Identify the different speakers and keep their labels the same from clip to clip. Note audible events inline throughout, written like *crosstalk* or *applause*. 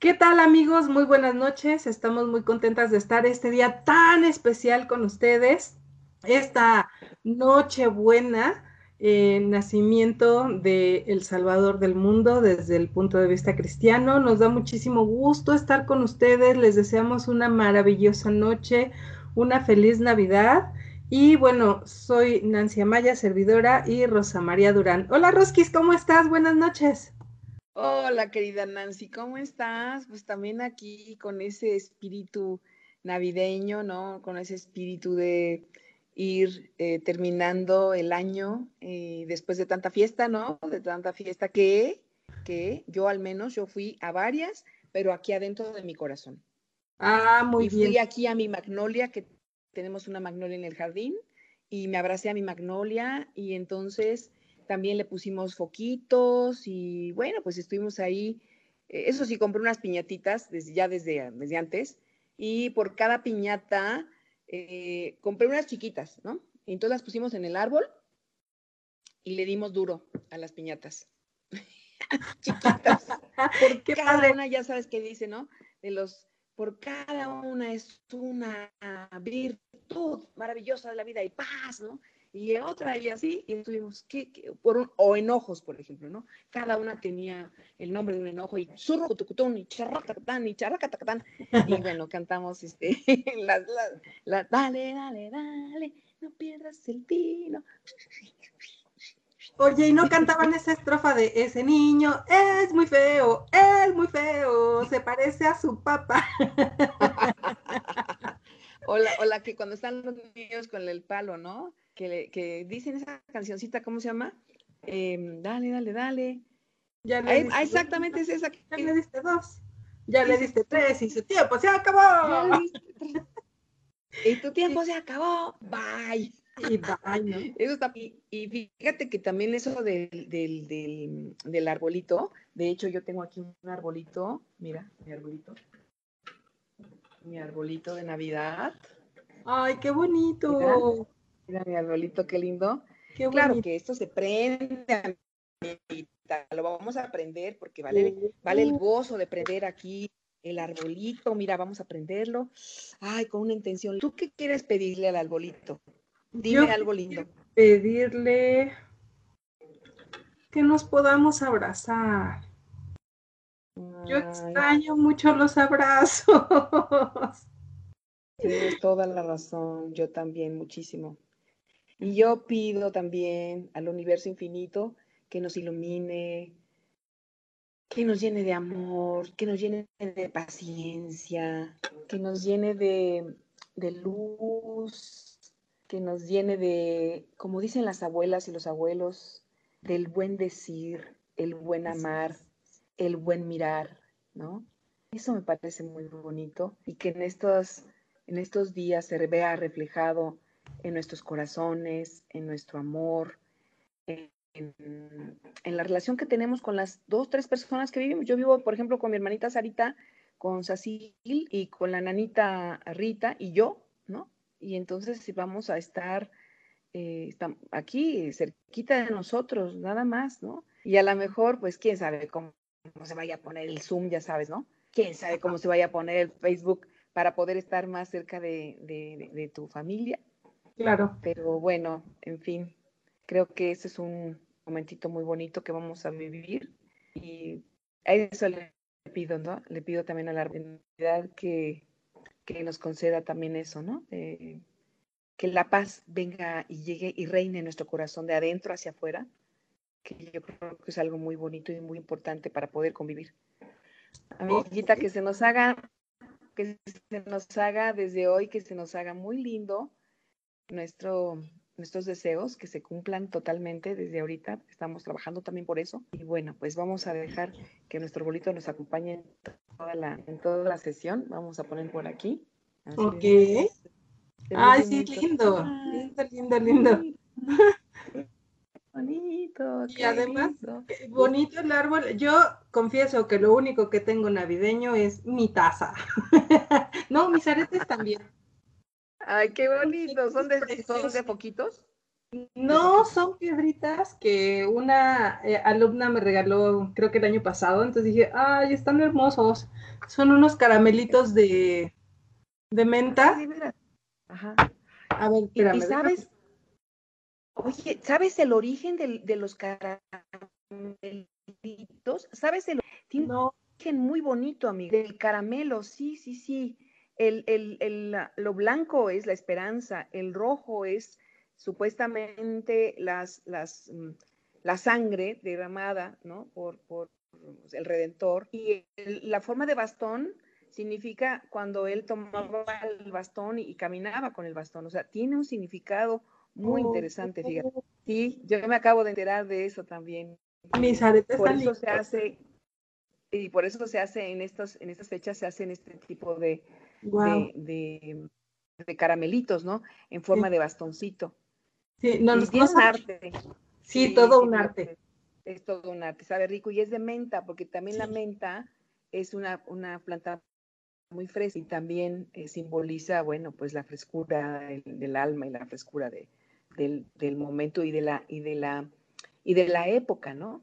Speaker 1: ¿Qué tal amigos? Muy buenas noches. Estamos muy contentas de estar este día tan especial con ustedes. Esta noche buena, eh, nacimiento de El Salvador del mundo desde el punto de vista cristiano. Nos da muchísimo gusto estar con ustedes. Les deseamos una maravillosa noche, una feliz Navidad. Y bueno, soy Nancy Amaya, servidora, y Rosa María Durán. Hola Roskis, ¿cómo estás? Buenas noches.
Speaker 2: Hola, querida Nancy, ¿cómo estás? Pues también aquí con ese espíritu navideño, ¿no? Con ese espíritu de ir eh, terminando el año eh, después de tanta fiesta, ¿no? De tanta fiesta que, que yo al menos, yo fui a varias, pero aquí adentro de mi corazón.
Speaker 1: Ah, muy
Speaker 2: y
Speaker 1: bien.
Speaker 2: Fui aquí a mi magnolia, que tenemos una magnolia en el jardín, y me abracé a mi magnolia y entonces también le pusimos foquitos y bueno, pues estuvimos ahí. Eh, Eso sí, compré unas piñatitas desde, ya desde, desde antes y por cada piñata eh, compré unas chiquitas, ¿no? Entonces las pusimos en el árbol y le dimos duro a las piñatas. *laughs* chiquitas. *laughs* Por
Speaker 1: Qué
Speaker 2: cada
Speaker 1: padre.
Speaker 2: una, ya sabes qué dice, ¿no? De los, por cada una es una virtud maravillosa de la vida y paz, ¿no? Y otra y así, y estuvimos, ¿qué, qué? Por un- o enojos, por ejemplo, ¿no? Cada una tenía el nombre de un enojo, y surrucutucutún, y charracatán, y charracatacatán, y *laughs* bueno, cantamos este, *laughs* las, las, las, dale, dale, dale, no pierdas el tino.
Speaker 1: Oye, ¿y no cantaban esa estrofa de ese niño es muy feo, es muy feo, se parece a su papá? *laughs*
Speaker 2: O la, o la que cuando están los niños con el palo, ¿no? Que, le- que dicen esa cancioncita, ¿cómo se llama? Em, dale, dale, dale.
Speaker 1: Ya le
Speaker 2: Ahí-
Speaker 1: diste
Speaker 2: ah,
Speaker 1: dos,
Speaker 2: exactamente es esa.
Speaker 1: Ya le diste dos. Ya le diste tres y su tiempo se
Speaker 2: Ya
Speaker 1: acabó.
Speaker 2: le diste tres. Y tu tiempo se acabó. Bye.
Speaker 1: Y bye, ¿no? *laughs*
Speaker 2: Eso está. Y, y fíjate que también eso del, del, del, del arbolito. De hecho, yo tengo aquí un arbolito. Mira, mi arbolito. Mi arbolito de Navidad.
Speaker 1: Ay, qué bonito.
Speaker 2: Mira mi arbolito, qué lindo.
Speaker 1: Qué
Speaker 2: Claro que esto se prende, amiguita, lo vamos a aprender porque vale, vale el gozo de prender aquí el arbolito. Mira, vamos a prenderlo. Ay, con una intención. ¿Tú qué quieres pedirle al arbolito? Dime
Speaker 1: Yo
Speaker 2: algo lindo.
Speaker 1: pedirle que nos podamos abrazar. Yo extraño mucho los abrazos. *laughs*
Speaker 2: tienes toda la razón. Yo también, muchísimo. Y yo pido también al universo infinito que nos ilumine, que nos llene de amor, que nos llene de paciencia, que nos llene de, de luz, que nos llene de, como dicen las abuelas y los abuelos, del buen decir, el buen amar, el buen mirar, ¿no? Eso me parece muy bonito y que en estos, en estos días se vea reflejado en nuestros corazones, en nuestro amor, en, la relación que tenemos con las dos, tres personas que vivimos. Yo vivo, por ejemplo, con mi hermanita Sarita, con Cecil y con la nanita Rita y yo, ¿no? Y entonces si vamos a estar eh, aquí, cerquita de nosotros, nada más, ¿no? Y a lo mejor, pues, quién sabe cómo, cómo se vaya a poner el Zoom, ya sabes, ¿no? Quién sabe cómo se vaya a poner el Facebook para poder estar más cerca de, de- de- de tu familia.
Speaker 1: Claro.
Speaker 2: Pero bueno, en fin, creo que ese es un momentito muy bonito que vamos a vivir y a eso le pido, ¿no? Le pido también a la realidad que, que nos conceda también eso, ¿no? Eh, que la paz venga y llegue y reine en nuestro corazón de adentro hacia afuera, que yo creo que es algo muy bonito y muy importante para poder convivir. Amiguita, que se nos haga, que se nos haga desde hoy, que se nos haga muy lindo nuestro, nuestros deseos, que se cumplan totalmente desde ahorita. Estamos trabajando también por eso. Y bueno, pues vamos a dejar que nuestro bolito nos acompañe en toda la, en toda la sesión. Vamos a poner por aquí. Así
Speaker 1: Ok. Ay, sí, lindo. Lindo, lindo, lindo.
Speaker 2: Bonito.
Speaker 1: Y además,
Speaker 2: lindo.
Speaker 1: Qué Bonito el árbol. Yo confieso que lo único que tengo navideño es mi taza. *laughs* no, mis aretes también.
Speaker 2: Ay, qué bonito. ¿Son de, son de poquitos?
Speaker 1: No, son piedritas que una eh, alumna me regaló, creo que el año pasado, entonces dije, ay, están hermosos. Son unos caramelitos de, de menta.
Speaker 2: Ajá. A ver, espérame, ¿Y sabes? Oye, ¿sabes el origen de, los caramelitos? ¿Sabes el origen muy bonito, amigo? Del caramelo, sí, sí, sí. El, el, lo blanco es la esperanza, el rojo es supuestamente las, las, mm, la sangre derramada ¿no? por, por el Redentor. Y la forma de bastón significa cuando él tomaba el bastón y, caminaba con el bastón. O sea, tiene un significado muy oh, interesante, fíjate. Sí, yo me acabo de enterar de eso también.
Speaker 1: Mis aretes
Speaker 2: por eso se hace y por eso se hace en estos en estas fechas se hacen este tipo de, de, de, caramelitos, ¿no? En forma de bastoncito.
Speaker 1: Sí, no, es un arte. Sí, todo un arte.
Speaker 2: Es, todo un arte, sabe rico y es de menta, porque también la menta es una, una planta muy fresca y también eh, simboliza, bueno, pues la frescura del, alma y la frescura de, del, momento y de la y de la y de la época, ¿no?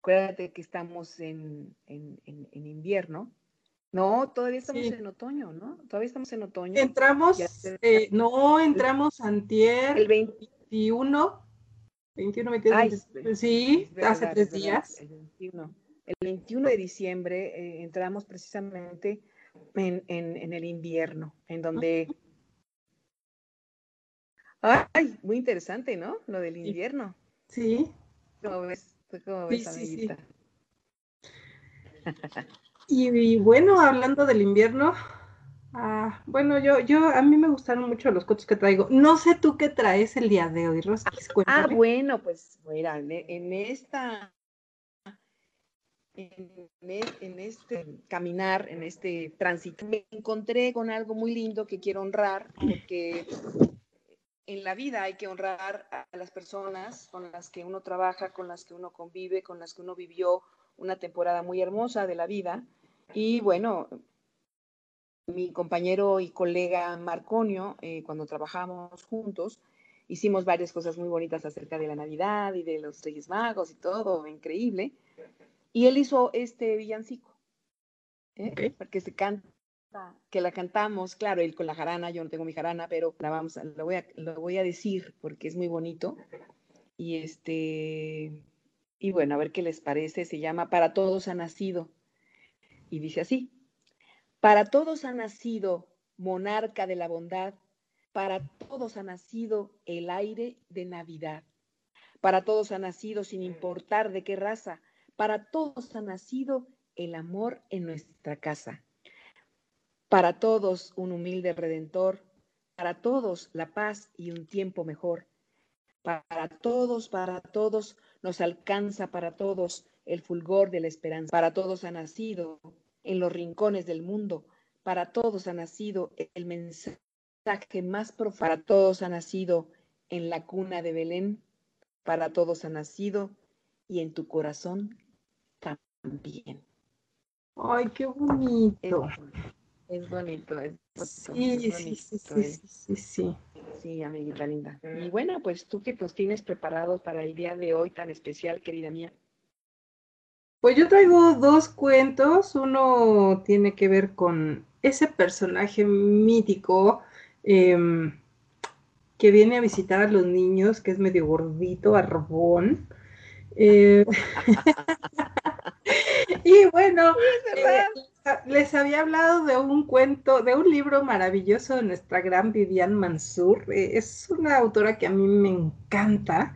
Speaker 2: Acuérdate que estamos en, en, en, invierno. No, todavía estamos en otoño, ¿no? Todavía estamos en otoño.
Speaker 1: Entramos, eh, no, entramos antier.
Speaker 2: El 20,
Speaker 1: 21, 21, 22, sí, hace tres días.
Speaker 2: El 21. El 21 de diciembre eh, entramos precisamente en, en, el invierno, en donde... Ay, muy interesante, ¿no? Lo del invierno.
Speaker 1: Sí.
Speaker 2: ¿Cómo ves? ¿Cómo ves, sí,
Speaker 1: y bueno, hablando del invierno, Ah, bueno, yo, yo, a mí me gustaron mucho los cuentos que traigo. No sé tú qué traes el día de hoy, Rosquis,
Speaker 2: Ah, bueno, pues, mira, en, esta, en, en, este caminar, en este tránsito, me encontré con algo muy lindo que quiero honrar, porque en la vida hay que honrar a las personas con las que uno trabaja, con las que uno convive, con las que uno vivió una temporada muy hermosa de la vida. Y bueno, mi compañero y colega Marconio, eh, cuando trabajamos juntos, hicimos varias cosas muy bonitas acerca de la Navidad y de los Reyes Magos y todo, increíble. Y él hizo este villancico, ¿eh? porque se canta, que la cantamos, claro, él con la jarana, yo no tengo mi jarana, pero la vamos, lo voy a, lo voy a decir porque es muy bonito. Y este, y bueno, a ver qué les parece, se llama Para todos ha nacido. Y dice así. Para todos ha nacido monarca de la bondad, para todos ha nacido el aire de Navidad, para todos ha nacido sin importar de qué raza, para todos ha nacido el amor en nuestra casa, para todos un humilde redentor, para todos la paz y un tiempo mejor, para todos, para todos nos alcanza para todos el fulgor de la esperanza, para todos ha nacido en los rincones del mundo. Para todos ha nacido el mensaje más profundo. Para todos ha nacido en la cuna de Belén. Para todos ha nacido y en tu corazón también.
Speaker 1: Ay, qué bonito.
Speaker 2: Es, bonito. Es
Speaker 1: sí, sí, sí, sí, sí,
Speaker 2: sí, amiguita linda. Y bueno, pues tú que nos tienes preparados para el día de hoy tan especial, querida mía.
Speaker 1: Pues yo traigo dos cuentos. Uno tiene que ver con ese personaje mítico em, que viene a visitar a los niños, que es medio gordito, arbón. Eh, *laughs* *laughs* y bueno, eh, les había hablado de un cuento, de un libro maravilloso de nuestra gran Vivian Mansur. Eh, es una autora que a mí me encanta.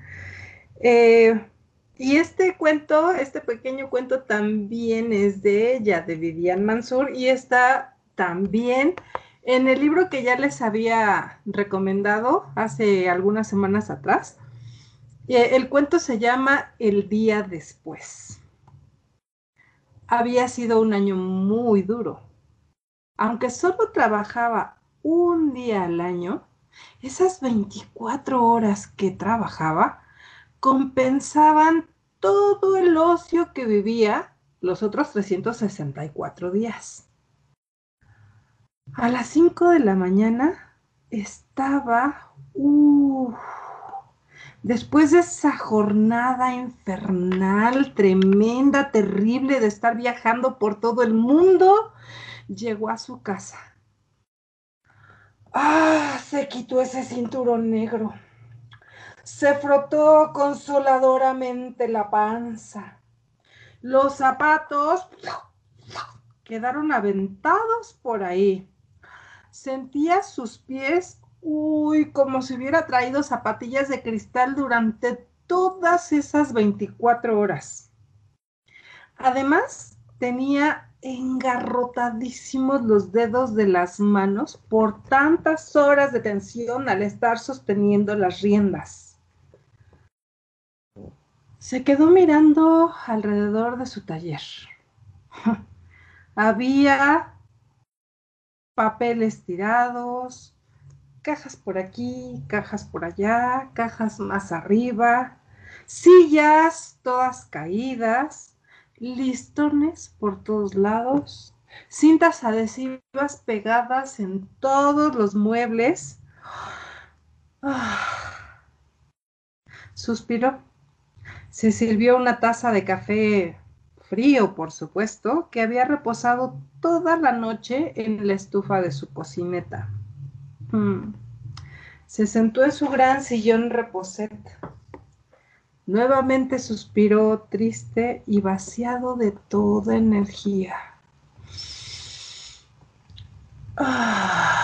Speaker 1: Y este cuento, este pequeño cuento también es de ella, de Vivian Mansur, y está también en el libro que ya les había recomendado hace algunas semanas atrás. Eh, el cuento se llama El día después. Había sido un año muy duro. Aunque solo trabajaba un día al año, esas 24 horas que trabajaba compensaban todo el ocio que vivía los otros 364 días. A las 5 de la mañana estaba Después de esa jornada infernal, tremenda, terrible de estar viajando por todo el mundo, llegó a su casa. Ah, se quitó ese cinturón negro. Se frotó consoladoramente la panza. Los zapatos quedaron aventados por ahí. Sentía sus pies Uy, como si hubiera traído zapatillas de cristal durante todas esas 24 horas. Además, tenía engarrotadísimos los dedos de las manos por tantas horas de tensión al estar sosteniendo las riendas. Se quedó mirando alrededor de su taller. *laughs* Había papeles tirados, cajas por aquí, cajas por allá, cajas más arriba, sillas todas caídas, listones por todos lados, cintas adhesivas pegadas en todos los muebles. *sighs* Suspiró. Se sirvió una taza de café frío, por supuesto, que había reposado toda la noche en la estufa de su cocineta. Hmm. Se sentó en su gran sillón reposet. Nuevamente suspiró triste y vaciado de toda energía. Ah.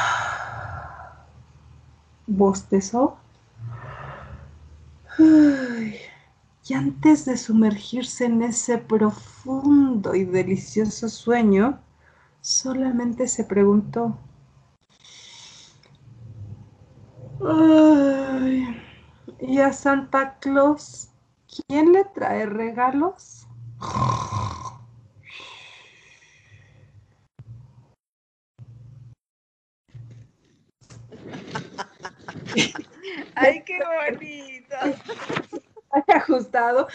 Speaker 1: Bostezó. Y antes de sumergirse en ese profundo y delicioso sueño, solamente se preguntó, Ay, ¿Y a Santa Claus quién le trae regalos? *laughs*
Speaker 2: Ay, qué bonito.
Speaker 1: Ajustado.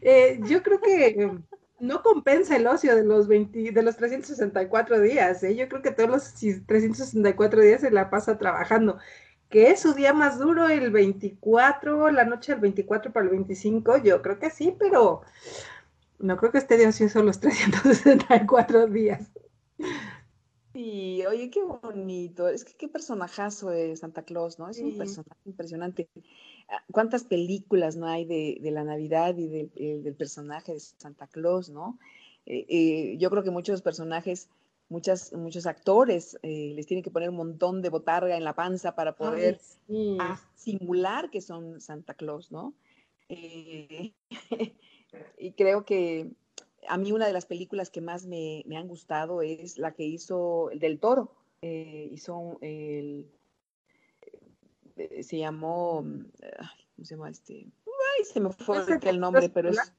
Speaker 1: Eh, yo creo que no compensa el ocio de los 20, de los 364 días. ¿eh? Yo creo que todos los 364 días se la pasa trabajando que es su día más duro el 24, la noche del 24 para el 25, yo creo que sí, pero no creo que esté de ocioso los 364 días.
Speaker 2: Sí, oye, qué bonito. Es que qué personajazo de Santa Claus, ¿no? Es un personaje impresionante. Ah, ¿Cuántas películas no hay de, la Navidad y del, personaje de Santa Claus, ¿no? Eh, eh, yo creo que muchos personajes muchas, muchos actores eh, les tienen que poner un montón de botarga en la panza para poder simular que son Santa Claus, ¿no? Eh, *laughs* y creo que a mí una de las películas que más me, han gustado es la que hizo el del Toro. Eh, hizo el, se llamó, ¿cómo se llama este? Ay, se me fue el nombre, pero es...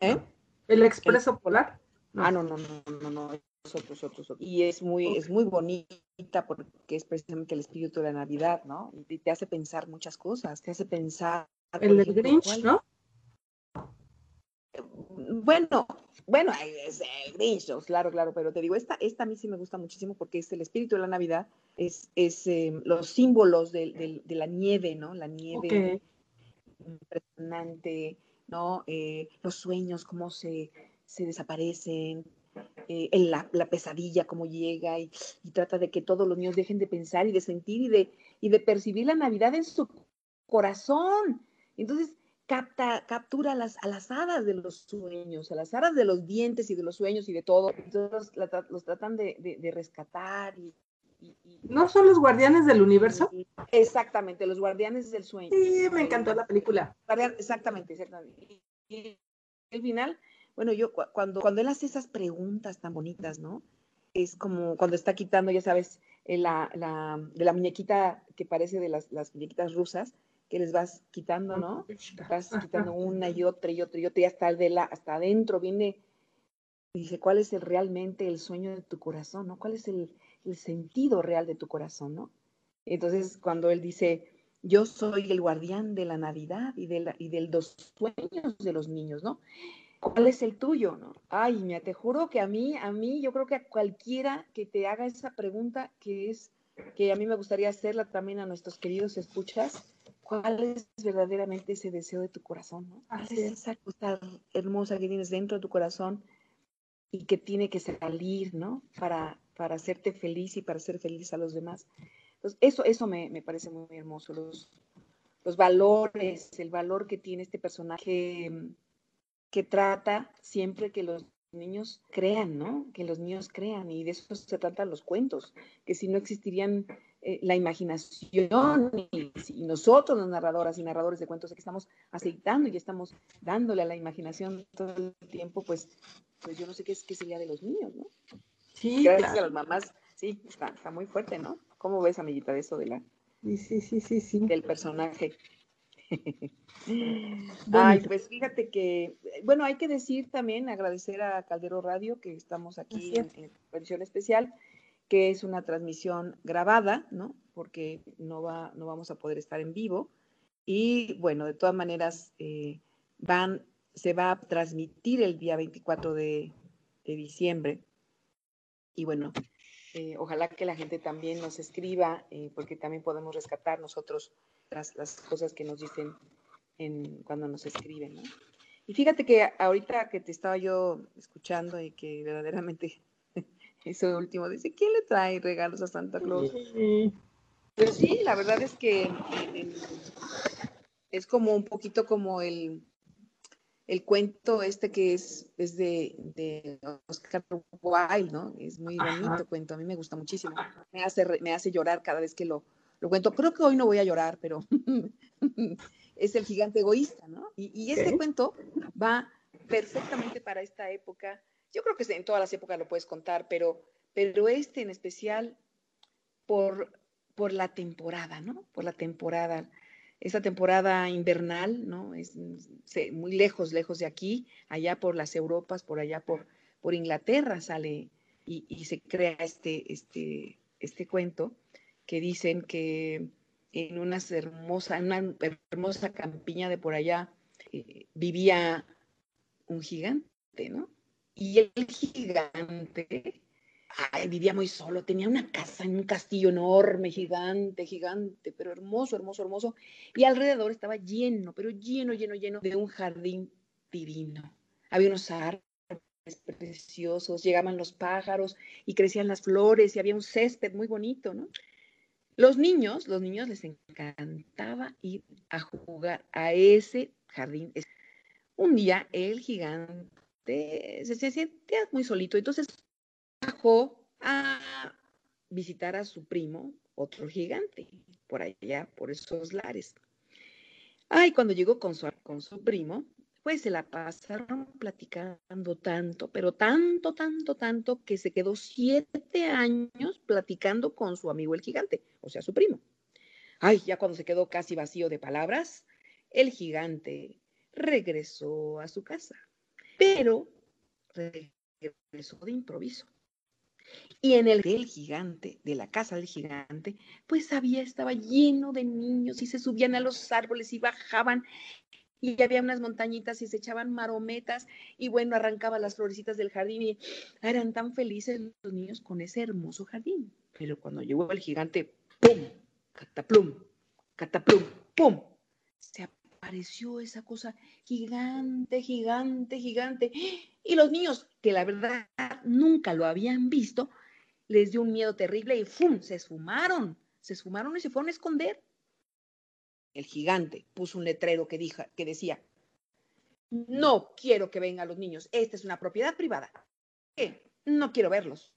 Speaker 1: ¿El Expreso Polar?
Speaker 2: Ah, no, no, no, no, no, otros, otros, Y es muy, es muy bonita porque es precisamente el espíritu de la Navidad, ¿no? Y te hace pensar muchas cosas, te hace pensar...
Speaker 1: El Grinch, ¿no?
Speaker 2: Bueno, bueno, es el Grinch, claro, claro, pero te digo, esta, esta a mí sí me gusta muchísimo porque es el espíritu de la Navidad, es, es em, los símbolos de, la nieve, ¿no? La nieve impresionante, ¿no? Eh, los sueños, cómo se, se desaparecen, eh, en la, pesadilla, cómo llega y, trata de que todos los niños dejen de pensar y de sentir y de, y de percibir la Navidad en su corazón. Entonces, capta, captura a las, a las hadas de los sueños, a las hadas de los dientes y de los sueños y de todo. Entonces, los, tratan de, rescatar y,
Speaker 1: ¿No son los guardianes del universo?
Speaker 2: Exactamente, los guardianes del sueño.
Speaker 1: Sí, me encantó la película.
Speaker 2: Exactamente, exactamente. Y el final bueno, yo cuando, cuando él hace esas preguntas tan bonitas, ¿no? Es como cuando está quitando, ya sabes, eh, la, la, de la muñequita que parece de las, las muñequitas rusas, que les vas quitando, ¿no? Vas quitando *laughs* una y otra y otra y otra y hasta, de la, hasta adentro viene, dice, ¿cuál es el, realmente el sueño de tu corazón, ¿no? ¿Cuál es el, el sentido real de tu corazón, ¿no? Entonces, cuando él dice, yo soy el guardián de la Navidad y de, la, y de los sueños de los niños, ¿no? ¿Cuál es el tuyo? ¿no? Ay, mira, te juro que a mí, a mí, yo creo que a cualquiera que te haga esa pregunta, que es, que a mí me gustaría hacerla también a nuestros queridos escuchas, cuál es verdaderamente ese deseo de tu corazón, ¿no?
Speaker 1: Es.
Speaker 2: esa cosa hermosa que tienes dentro de tu corazón y que tiene que salir, ¿no? Para, para hacerte feliz y para hacer feliz a los demás. Entonces, eso, eso me, me parece muy hermoso, los, los valores, el valor que tiene este personaje que trata siempre que los niños crean, ¿no? Que los niños crean y de eso se tratan los cuentos, que si no existirían eh, la imaginación y, nosotros los narradoras y narradores de cuentos que estamos aceitando y estamos dándole a la imaginación todo el tiempo, pues, pues yo no sé qué, es, qué sería de los niños, ¿no?
Speaker 1: Sí,
Speaker 2: Gracias a las mamás, sí, está, está, muy fuerte, ¿no? ¿Cómo ves, amiguita, de eso de la,
Speaker 1: sí, sí, sí, sí, sí.
Speaker 2: del personaje? *laughs* Ay, pues fíjate que, bueno, hay que decir también, agradecer a Caldero Radio que estamos aquí en, en versión especial, que es una transmisión grabada, ¿no? Porque no, va, no vamos a poder estar en vivo. Y bueno, de todas maneras, eh, van, se va a transmitir el día 24 de, de diciembre. Y bueno, eh, ojalá que la gente también nos escriba, eh, porque también podemos rescatar nosotros las, las cosas que nos dicen en, cuando nos escriben. ¿no? Y fíjate que ahorita que te estaba yo escuchando y que verdaderamente *laughs* eso último dice, ¿quién le trae regalos a Santa Claus? Sí. Pero sí, la verdad es que es como un poquito como el, el cuento este que es, es de, de, Oscar Wilde, ¿no? Es muy bonito Ajá. cuento, a mí me gusta muchísimo. Me hace, me hace llorar cada vez que lo, lo cuento. Creo que hoy no voy a llorar, pero *laughs* es el gigante egoísta, ¿no? Y, y este cuento va perfectamente para esta época. Yo creo que en todas las épocas lo puedes contar, pero, pero este en especial por, por la temporada, ¿no? Por la temporada. Esta temporada invernal, ¿no? Es muy lejos, lejos de aquí, allá por las Europas, por allá por, por Inglaterra sale y, y se crea este, este, este cuento que dicen que en una hermosa, una hermosa campiña de por allá eh, vivía un gigante, ¿no? Y el gigante vivía muy solo, tenía una casa en un castillo enorme, gigante, gigante, pero hermoso, hermoso, hermoso. Y alrededor estaba lleno, pero lleno, lleno, lleno de un jardín divino. Había unos árboles preciosos, llegaban los pájaros y crecían las flores y había un césped muy bonito, ¿no? Los niños, los niños les encantaba ir a jugar a ese jardín. Un día el gigante se, se sentía muy solito, entonces bajó a visitar a su primo, otro gigante, por allá, por esos lares. Ay, cuando llegó con su, con su primo, pues se la pasaron platicando tanto, pero tanto, tanto, tanto, que se quedó siete años platicando con su amigo el gigante, o sea, su primo. Ay, ya cuando se quedó casi vacío de palabras, el gigante regresó a su casa, pero regresó de improviso. Y en el del gigante, de la casa del gigante, pues había, estaba lleno de niños y se subían a los árboles y bajaban y había unas montañitas y se echaban marometas y bueno, arrancaban las florecitas del jardín y eran tan felices los niños con ese hermoso jardín. Pero cuando llegó el gigante, ¡pum! Cataplum, cataplum, ¡pum! Se apareció esa cosa gigante, gigante, gigante. Y los niños, que la verdad nunca lo habían visto, les dio un miedo terrible y ¡pum! Se esfumaron, se esfumaron y se fueron a esconder el gigante, puso un letrero que, dijo, que decía, no quiero que vengan los niños, esta es una propiedad privada. ¿Qué? No quiero verlos.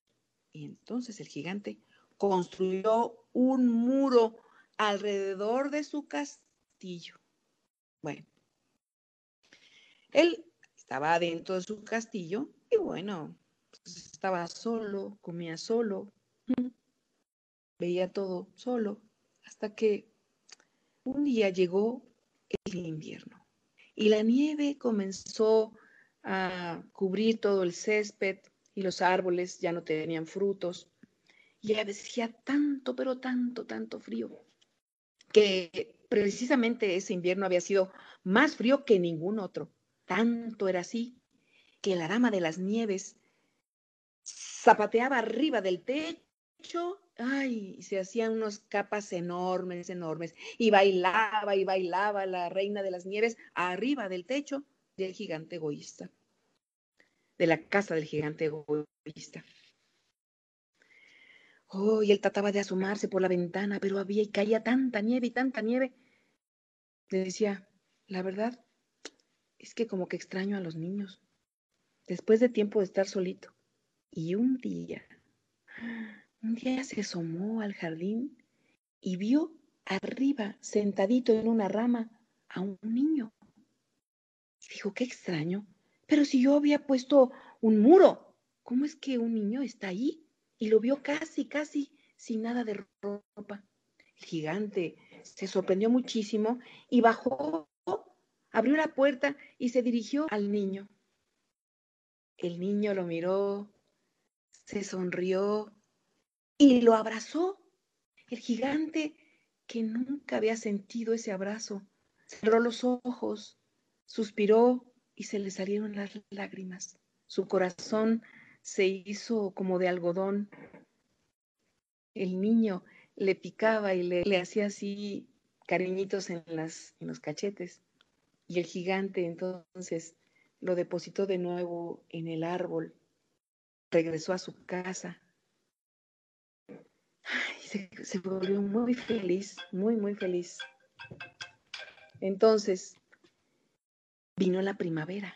Speaker 2: Y entonces el gigante construyó un muro alrededor de su castillo. Bueno, él estaba dentro de su castillo y bueno, pues estaba solo, comía solo, veía todo solo, hasta que un día llegó el invierno y la nieve comenzó a cubrir todo el césped y los árboles ya no tenían frutos. Y hacía tanto, pero tanto, tanto frío, que precisamente ese invierno había sido más frío que ningún otro. Tanto era así que la dama de las nieves zapateaba arriba del techo ay, se hacían unas capas enormes, enormes, y bailaba y bailaba la reina de las nieves arriba del techo del gigante egoísta, de la casa del gigante egoísta. Oh, y él trataba de asomarse por la ventana, pero había y caía tanta nieve y tanta nieve. Le decía, la verdad es que como que extraño a los niños, después de tiempo de estar solito. Y un día, un día se asomó al jardín y vio arriba, sentadito en una rama, a un niño. dijo, qué extraño, pero si yo había puesto un muro, ¿cómo es que un niño está ahí? y lo vio casi, casi sin nada de ropa. El gigante se sorprendió muchísimo y bajó, abrió la puerta y se dirigió al niño. El niño lo miró, se sonrió y lo abrazó. El gigante, que nunca había sentido ese abrazo, cerró los ojos, suspiró y se le salieron las lágrimas. Su corazón se hizo como de algodón. El niño le picaba y le, hacía así cariñitos en, las, en los cachetes. Y el gigante entonces lo depositó de nuevo en el árbol, regresó a su casa. Se, se volvió muy feliz, muy, muy feliz. Entonces vino la primavera.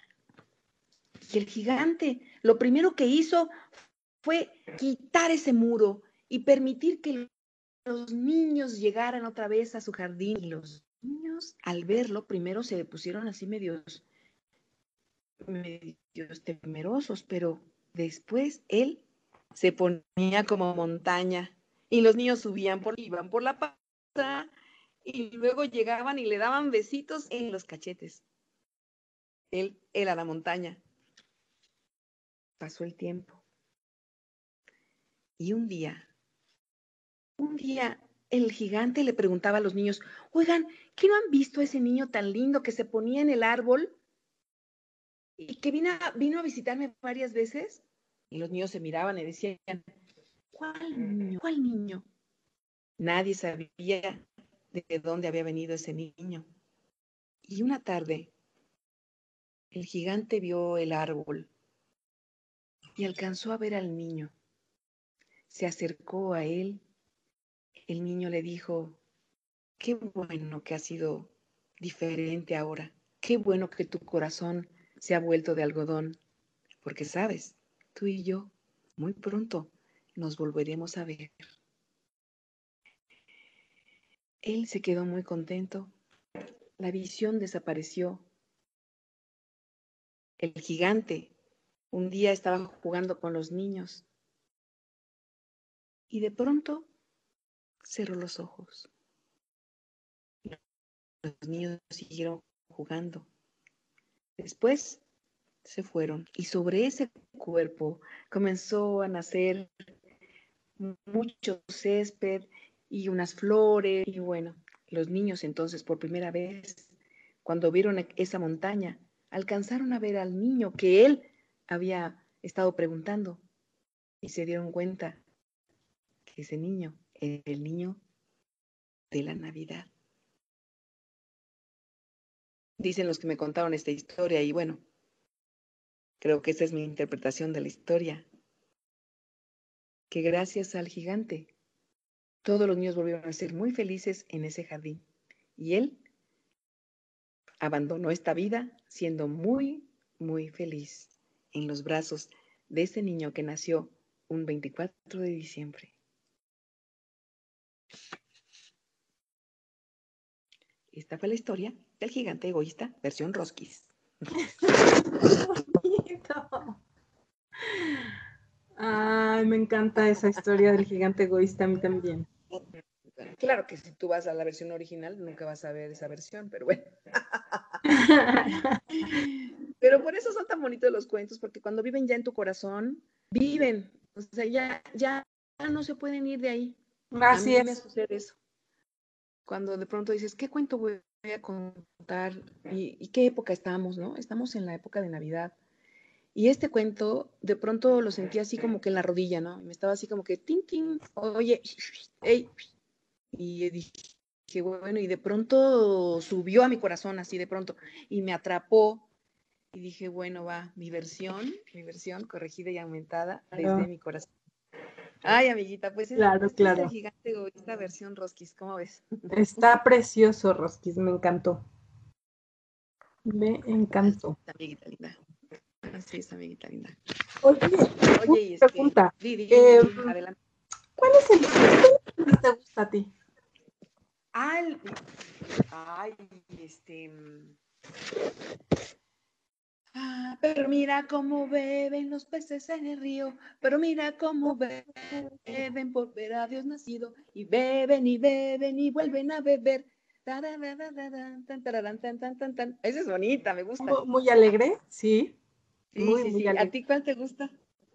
Speaker 2: Y el gigante lo primero que hizo fue quitar ese muro y permitir que los niños llegaran otra vez a su jardín. Y los niños, al verlo, primero se pusieron así medios, medios temerosos, pero después él se ponía como montaña y los niños subían por, iban por la pata y luego llegaban y le daban besitos en los cachetes. Él era la montaña Pasó el tiempo. Y un día, un día el gigante le preguntaba a los niños, oigan, ¿qué no han visto a ese niño tan lindo que se ponía en el árbol y que vino a, vino a visitarme varias veces? Y los niños se miraban y decían, ¿cuál niño? ¿Cuál niño? Nadie sabía de dónde había venido ese niño. Y una tarde, el gigante vio el árbol y alcanzó a ver al niño. Se acercó a él. El niño le dijo, qué bueno que ha sido diferente ahora. Qué bueno que tu corazón se ha vuelto de algodón. Porque sabes, tú y yo, muy pronto nos volveremos a ver. Él se quedó muy contento. La visión desapareció. El gigante un día estaba jugando con los niños y de pronto cerró los ojos. Los niños siguieron jugando. Después se fueron y sobre ese cuerpo comenzó a nacer mucho césped y unas flores y bueno, los niños entonces por primera vez, cuando vieron esa montaña, alcanzaron a ver al niño que él había estado preguntando y se dieron cuenta que ese niño era el niño de la Navidad. Dicen los que me contaron esta historia y bueno, creo que esa es mi interpretación de la historia, que gracias al gigante todos los niños volvieron a ser muy felices en ese jardín y él abandonó esta vida siendo muy, muy feliz en los brazos de ese niño que nació un 24 de diciembre. Esta fue la historia del gigante egoísta, versión Roskis. *laughs*
Speaker 1: Ay, me encanta esa historia del gigante egoísta a mí también.
Speaker 2: Claro que si tú vas a la versión original, nunca vas a ver esa versión, pero bueno. *laughs* Pero por eso son tan bonitos los cuentos, porque cuando viven ya en tu corazón, viven. O sea, ya, ya no se pueden ir de ahí.
Speaker 1: Así a mí es.
Speaker 2: me sucede eso. Cuando de pronto dices, ¿qué cuento voy a contar? ¿Y, qué época estamos, no? Estamos en la época de Navidad. Y este cuento, de pronto lo sentí así como que en la rodilla, ¿no? Me estaba así como que, tin, tin, oye, *laughs* hey. Y dije, bueno, y de pronto subió a mi corazón, así de pronto, y me atrapó. Y dije, bueno, va, mi versión, mi versión corregida y aumentada desde mi corazón. Ay, amiguita, pues es,
Speaker 1: claro, claro.
Speaker 2: gigante esta versión Rosquis, ¿cómo ves?
Speaker 1: Está precioso, Rosquis, me encantó. Me encantó.
Speaker 2: Amiguita linda. Así es, amiguita linda.
Speaker 1: Oye, Oye este, pregunta. Eh, adelante. ¿Cuál es el que te gusta a ti?
Speaker 2: Ay, ay, este. Ah, pero mira cómo beben los peces en el río, pero mira cómo beben por ver a Dios nacido, y beben y beben y vuelven a beber. Esa es bonita, me gusta.
Speaker 1: Muy, alegre, sí.
Speaker 2: Muy, muy Alegre. ¿A ti cuál te gusta?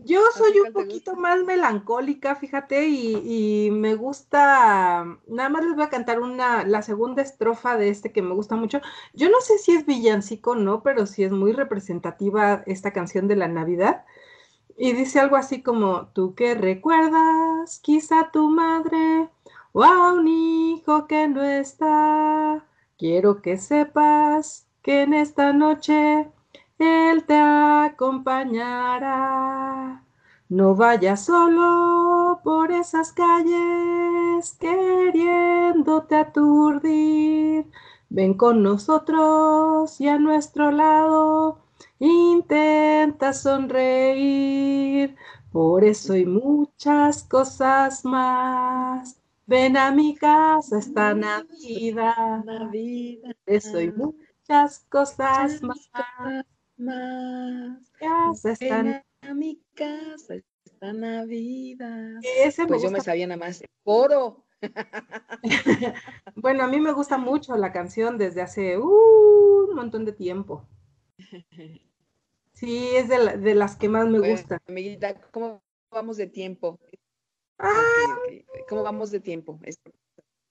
Speaker 1: Yo soy un poquito más melancólica, fíjate, y, me gusta, nada más les voy a cantar una, la segunda estrofa de este que me gusta mucho. Yo no sé si es villancico, no, pero sí es muy representativa esta canción de la Navidad. Y dice algo así como, tú que recuerdas, quizá tu madre, o a un hijo que no está, quiero que sepas que en esta noche él te acompañará. No vayas solo por esas calles queriéndote aturdir. Ven con nosotros y a nuestro lado intenta sonreír. Por eso hay muchas cosas más. Ven a mi casa esta Navidad. Navidad. Por eso hay muchas cosas más
Speaker 2: más. Casa están... a mi casa esta Navidad. Ese pues yo me sabía nada más coro. *laughs*
Speaker 1: bueno, a mí me gusta mucho la canción desde hace un montón de tiempo. Sí, es de, las que más me gustan.
Speaker 2: Amiguita, ¿cómo vamos de tiempo? Ah. ¿Cómo vamos de tiempo?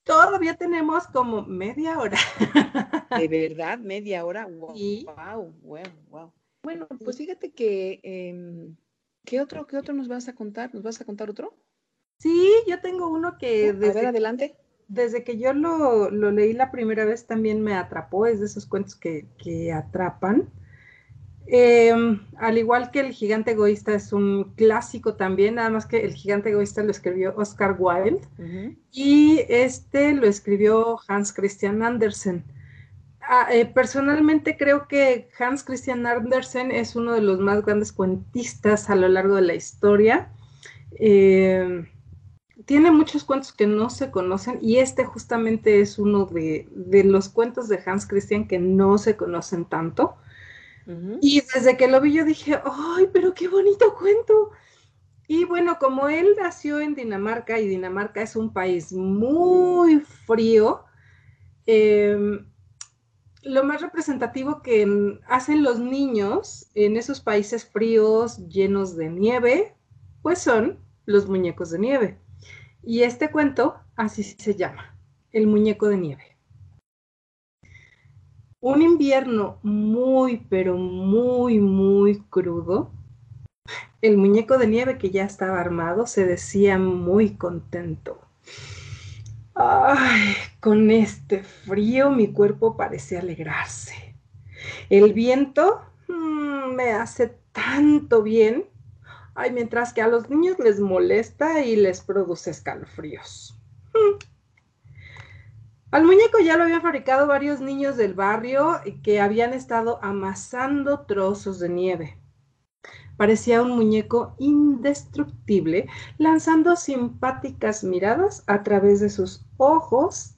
Speaker 1: Todavía tenemos como media hora. *laughs*
Speaker 2: ¿De verdad? ¿Media hora? Wow, wow, wow, Bueno, pues fíjate que, em, ¿qué, otro, ¿qué otro nos vas a contar? ¿Nos vas a contar otro?
Speaker 1: Sí, yo tengo uno que...
Speaker 2: Desde, a ver, adelante.
Speaker 1: Desde que yo lo, lo, leí la primera vez también me atrapó, es de esos cuentos que, que atrapan. Em, al igual que El Gigante Egoísta es un clásico también, nada más que El Gigante Egoísta lo escribió Oscar Wilde y este lo escribió Hans Christian Andersen. Ah, eh, personalmente creo que Hans Christian Andersen es uno de los más grandes cuentistas a lo largo de la historia. Em, tiene muchos cuentos que no se conocen y este justamente es uno de, de los cuentos de Hans Christian que no se conocen tanto. Y desde que lo vi yo dije, ¡ay, pero qué bonito cuento! Y bueno, como él nació en Dinamarca y Dinamarca es un país muy frío, em, lo más representativo que hacen los niños en esos países fríos llenos de nieve, pues son los muñecos de nieve. Y este cuento así se llama, el muñeco de nieve un invierno muy, pero muy, muy crudo, el muñeco de nieve que ya estaba armado se decía muy contento. Ay, con este frío mi cuerpo parece alegrarse. El viento mm, me hace tanto bien. Ay, mientras que a los niños les molesta y les produce escalofríos. Al muñeco ya lo habían fabricado varios niños del barrio que habían estado amasando trozos de nieve. Parecía un muñeco indestructible, lanzando simpáticas miradas a través de sus ojos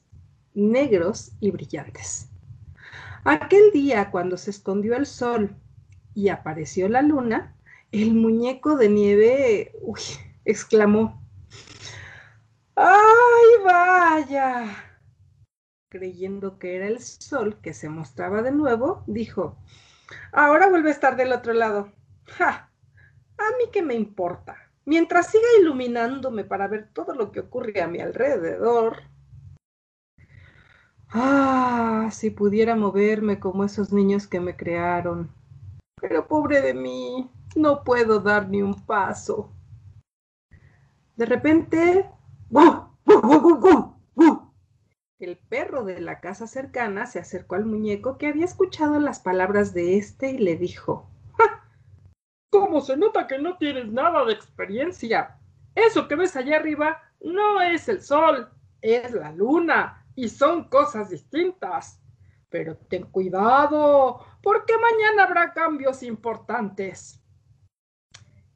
Speaker 1: negros y brillantes. Aquel día, cuando se escondió el sol y apareció la luna, el muñeco de nieve exclamó, ¡ay, vaya! Creyendo que era el sol que se mostraba de nuevo, dijo, ahora vuelve a estar del otro lado. ¡Ja! ¿A mí qué me importa? Mientras siga iluminándome para ver todo lo que ocurre a mi alrededor. Ah, si pudiera moverme como esos niños que me crearon. Pero pobre de mí, no puedo dar ni un paso. De repente, el perro de la casa cercana se acercó al muñeco que había escuchado las palabras de éste y le dijo, ¿Cómo se nota que no tienes nada de experiencia? Eso que ves allá arriba no es el sol, es la luna y son cosas distintas. Pero ten cuidado, porque mañana habrá cambios importantes.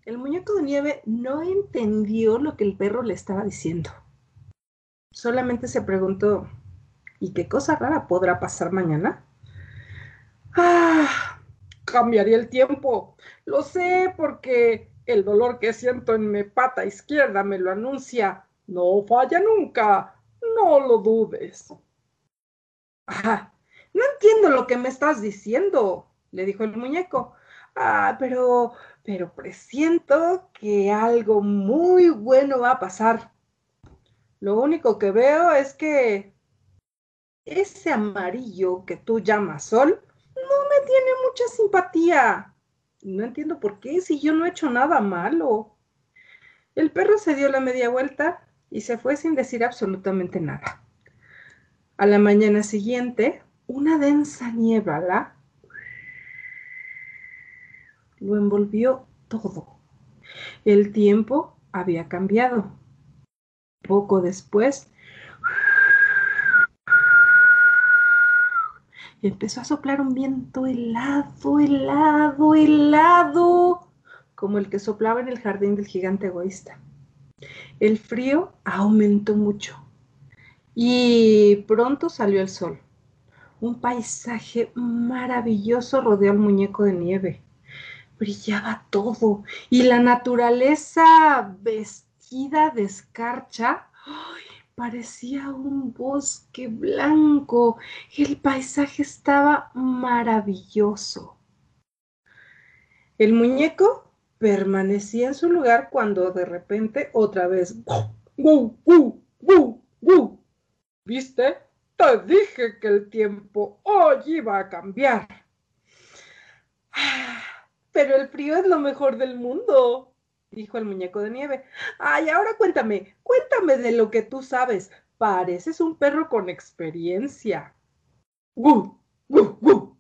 Speaker 1: El muñeco de nieve no entendió lo que el perro le estaba diciendo. Solamente se preguntó, ¿y qué cosa rara podrá pasar mañana? Ah, cambiaría el tiempo. Lo sé porque el dolor que siento en mi pata izquierda me lo anuncia. No falla nunca. No lo dudes. Ah, no entiendo lo que me estás diciendo, le dijo el muñeco. Ah, pero, pero presiento que algo muy bueno va a pasar. Lo único que veo es que ese amarillo que tú llamas sol no me tiene mucha simpatía. No entiendo por qué, si yo no he hecho nada malo. El perro se dio la media vuelta y se fue sin decir absolutamente nada. A la mañana siguiente, una densa niebla lo envolvió todo. El tiempo había cambiado. Poco después, empezó a soplar un viento helado, helado, helado, como el que soplaba en el jardín del gigante egoísta. El frío aumentó mucho y pronto salió el sol. Un paisaje maravilloso rodeó al muñeco de nieve. Brillaba todo y la naturaleza vestida de escarcha parecía un bosque blanco. El paisaje estaba maravilloso. El muñeco permanecía en su lugar cuando de repente otra vez ¡Gu, gu, gu, gu! ¿Viste? Te dije que el tiempo hoy iba a cambiar. Ah, pero el frío es lo mejor del mundo, dijo el muñeco de nieve. Ay, ahora cuéntame, cuéntame de lo que tú sabes. Pareces un perro con experiencia. ¡Gu, gu, gu!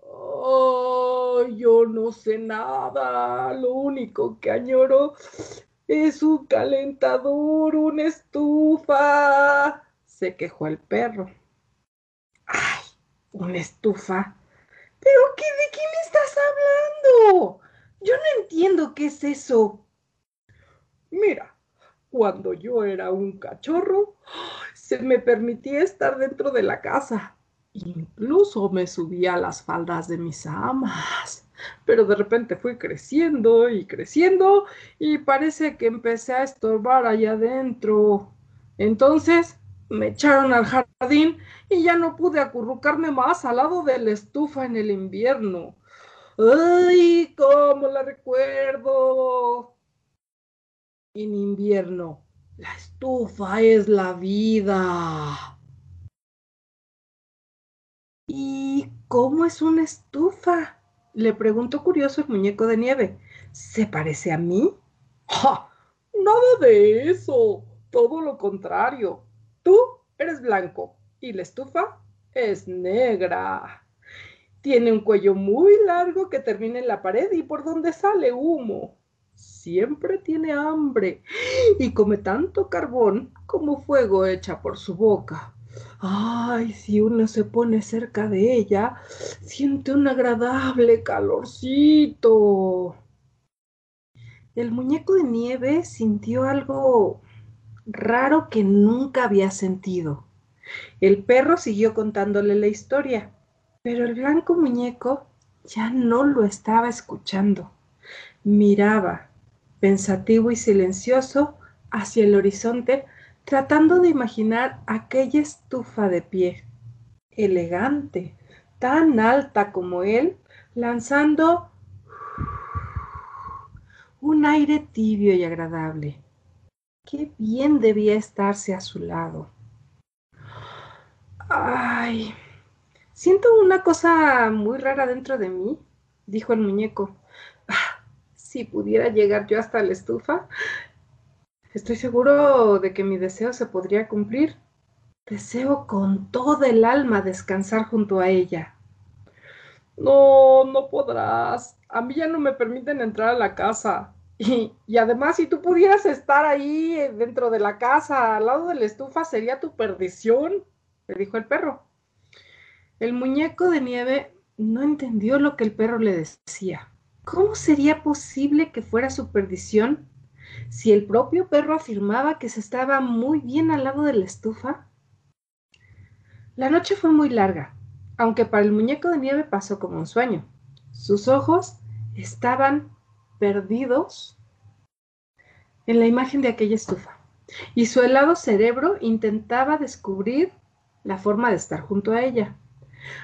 Speaker 1: Oh, yo no sé nada. Lo único que añoro es un calentador, una estufa. Se quejó el perro. ¡Ay! Una estufa. ¿Pero qué, de qué me estás hablando? Yo no entiendo qué es eso. Mira, cuando yo era un cachorro, se me permitía estar dentro de la casa. Incluso me subía a las faldas de mis amas. Pero de repente fui creciendo y creciendo y parece que empecé a estorbar allá adentro. Entonces me echaron al jardín y ya no pude acurrucarme más al lado de la estufa en el invierno. ¡Ay, cómo la recuerdo! En invierno, la estufa es la vida. ¿Y cómo es una estufa? Le preguntó curioso el muñeco de nieve. ¿Se parece a mí? ¡Ja! Nada de eso. Todo lo contrario. Tú eres blanco y la estufa es negra. Tiene un cuello muy largo que termina en la pared y por donde sale humo. Siempre tiene hambre y come tanto carbón como fuego echa por su boca. Ay, si uno se pone cerca de ella, siente un agradable calorcito. El muñeco de nieve sintió algo raro que nunca había sentido. El perro siguió contándole la historia. Pero el blanco muñeco ya no lo estaba escuchando. Miraba, pensativo y silencioso, hacia el horizonte, tratando de imaginar aquella estufa de pie, elegante, tan alta como él, lanzando un aire tibio y agradable. Qué bien debía estarse a su lado. Ay, Siento una cosa muy rara dentro de mí. dijo el muñeco. Ah, si pudiera llegar yo hasta la estufa, estoy seguro de que mi deseo se podría cumplir. Deseo con todo el alma descansar junto a ella. No, no podrás. A mí ya no me permiten entrar a la casa. Y, y, además, si tú pudieras estar ahí eh, dentro de la casa, al lado de la estufa, sería tu perdición, le dijo el perro. El muñeco de nieve no entendió lo que el perro le decía. ¿Cómo sería posible que fuera su perdición si el propio perro afirmaba que se estaba muy bien al lado de la estufa? La noche fue muy larga, aunque para el muñeco de nieve pasó como un sueño. Sus ojos estaban perdidos en la imagen de aquella estufa y su helado cerebro intentaba descubrir la forma de estar junto a ella.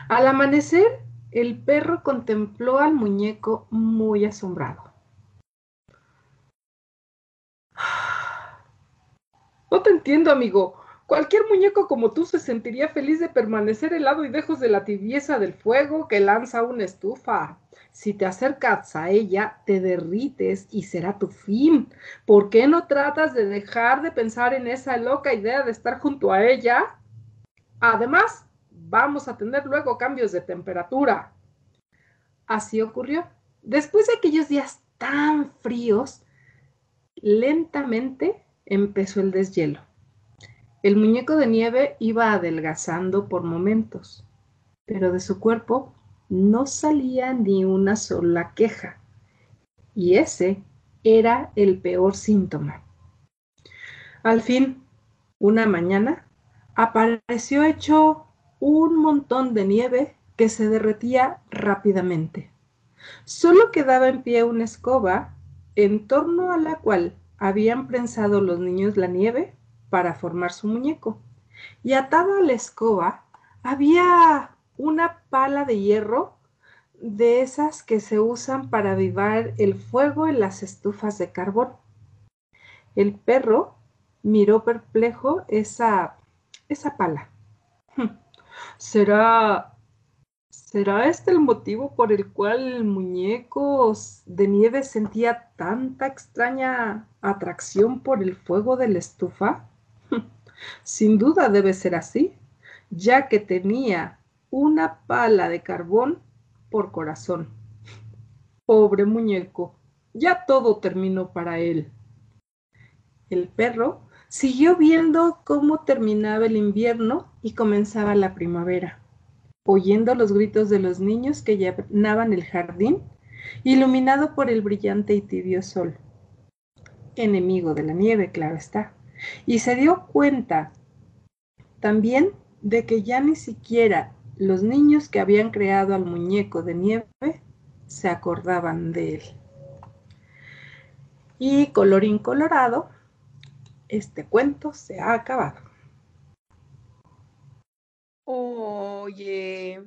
Speaker 1: Al amanecer, el perro contempló al muñeco muy asombrado. *sighs* No te entiendo, amigo. Cualquier muñeco como tú se sentiría feliz de permanecer helado y lejos de la tibieza del fuego que lanza una estufa. Si te acercas a ella, te derrites y será tu fin. ¿Por qué no tratas de dejar de pensar en esa loca idea de estar junto a ella? Además, vamos a tener luego cambios de temperatura. Así ocurrió. Después de aquellos días tan fríos, lentamente empezó el deshielo. El muñeco de nieve iba adelgazando por momentos, pero de su cuerpo no salía ni una sola queja. Y ese era el peor síntoma. Al fin, una mañana, apareció hecho un montón de nieve que se derretía rápidamente. Solo quedaba en pie una escoba en torno a la cual habían prensado los niños la nieve para formar su muñeco. Y atado a la escoba había una pala de hierro de esas que se usan para avivar el fuego en las estufas de carbón. El perro miró perplejo esa, esa pala. ¿Será, ¿Será este el motivo por el cual el muñeco de nieve sentía tanta extraña atracción por el fuego de la estufa? *laughs* Sin duda debe ser así, ya que tenía una pala de carbón por corazón. Pobre muñeco, ya todo terminó para él. El perro siguió viendo cómo terminaba el invierno y comenzaba la primavera, oyendo los gritos de los niños que llenaban el jardín, iluminado por el brillante y tibio sol. Enemigo de la nieve, claro está y se dio cuenta también de que ya ni siquiera los niños que habían creado al muñeco de nieve se acordaban de él. Y colorín colorado, este cuento se ha acabado.
Speaker 2: Oye,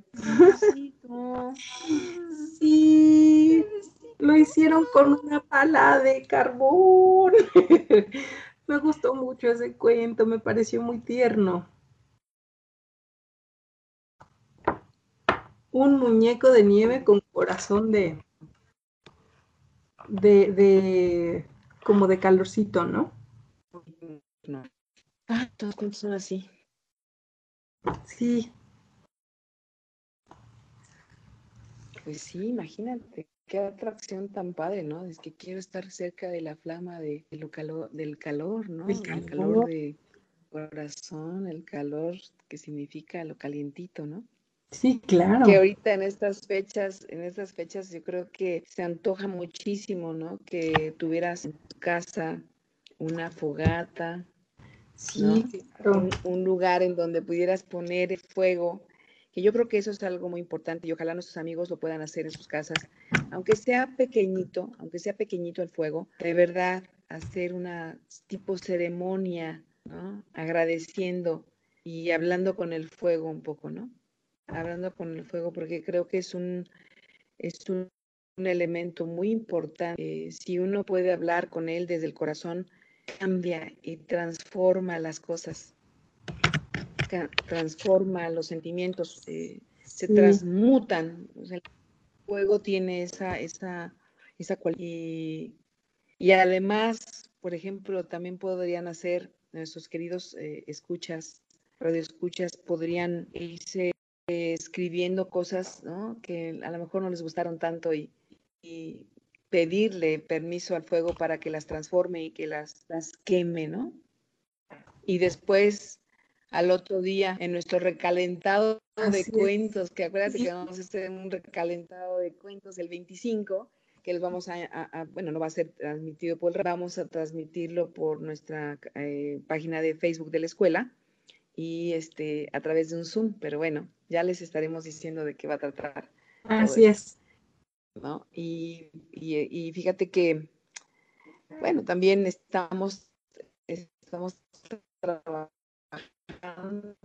Speaker 1: sí, lo hicieron con una pala de carbón. *laughs* Me gustó mucho ese cuento, me pareció muy tierno. Un muñeco de nieve con corazón de, de, de, como de calorcito, ¿no?
Speaker 2: Ah, todos cuentos son así.
Speaker 1: Sí.
Speaker 2: Pues sí, imagínate qué atracción tan padre, ¿no? Es que quiero estar cerca de la flama de, lo calor, del calor, ¿no? El calor. de corazón, el calor que significa lo calientito, ¿no?
Speaker 1: Sí, claro.
Speaker 2: Que ahorita en estas fechas, en estas fechas yo creo que se antoja muchísimo, ¿no? Que tuvieras en tu casa una fogata,
Speaker 1: sí,
Speaker 2: un, un, lugar en donde pudieras poner fuego que yo creo que eso es algo muy importante y ojalá nuestros amigos lo puedan hacer en sus casas, aunque sea pequeñito, aunque sea pequeñito el fuego, de verdad hacer una tipo ceremonia, ¿no? Agradeciendo y hablando con el fuego un poco, ¿no? Hablando con el fuego porque creo que es un, es un, elemento muy importante. si uno puede hablar con él desde el corazón, cambia y transforma las cosas transforma los sentimientos, se transmutan. fuego tiene esa, esa, esa cualidad. Y, y, además, por ejemplo, también podrían hacer nuestros queridos eh, escuchas, radioescuchas, podrían irse escribiendo cosas ¿no? que a lo mejor no les gustaron tanto y, y, pedirle permiso al fuego para que las transforme y que las, las queme, ¿no? Y después al otro día en nuestro recalentado de cuentos, que acuérdate que *laughs* vamos a hacer un recalentado de cuentos el 25, que les vamos a, bueno, no va a ser transmitido por vamos a transmitirlo por nuestra eh, página de Facebook de la escuela y este a través de un Zoom, pero bueno, ya les estaremos diciendo de qué va a tratar.
Speaker 1: Así es.
Speaker 2: ¿No? Y, y, fíjate que, bueno, también estamos, estamos trabajando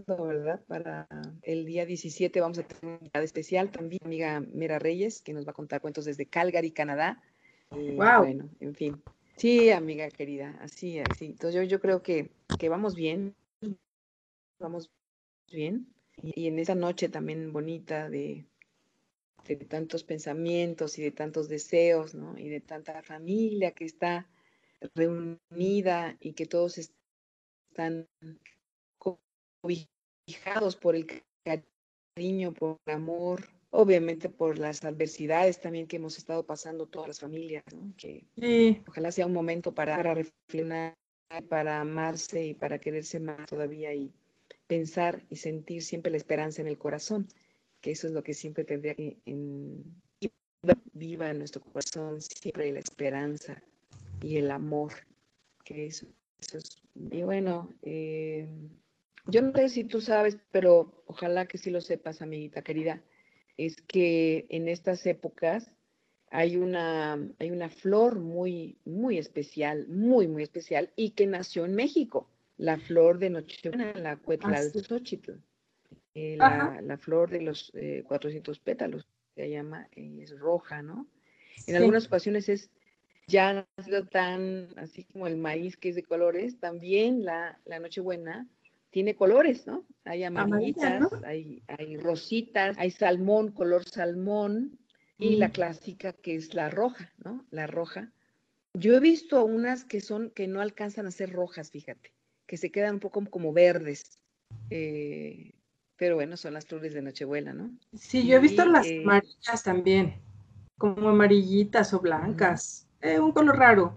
Speaker 2: ¿verdad? Para el día 17 vamos a tener un invitado especial también, amiga Mera Reyes, que nos va a contar cuentos desde Calgary, Canadá.
Speaker 1: wow.
Speaker 2: Bueno, en fin. Sí, amiga querida, así, así. Entonces yo, yo creo que, que vamos bien, vamos bien. Y, en esa noche también bonita de, de tantos pensamientos y de tantos deseos, ¿no? Y de tanta familia que está reunida y que todos están cobijados por el cariño, por el amor, obviamente por las adversidades también que hemos estado pasando todas las familias, que ojalá sea un momento para, para reflexionar, para amarse y para quererse más todavía y pensar y sentir siempre la esperanza en el corazón, que eso es lo que siempre tendría que en, viva en nuestro corazón siempre la esperanza y el amor, que eso, eso es, y bueno, eh, yo no sé si tú sabes, pero ojalá que sí lo sepas, amiguita querida, es que en estas épocas hay una, hay una flor muy, muy especial, muy, muy especial, y que nació en México, la flor de Nochebuena, la Cuetlalxochitl, eh, la, la, flor de los 400 eh, pétalos, se llama, eh, es roja, ¿no? En algunas ocasiones es ya ha sido tan, así como el maíz que es de colores, también la, la Nochebuena tiene colores, ¿no? Hay amarillitas, hay, hay rositas, hay salmón, color salmón, y la mm. clásica que es la roja, ¿no? La roja. Yo he visto unas que son, que no alcanzan a ser rojas, fíjate, que se quedan un poco como verdes. Eh, pero bueno, son las flores de Nochebuena, ¿no?
Speaker 1: Sí, yo he visto las eh, amarillas también, como amarillitas o blancas. Eh, un color raro.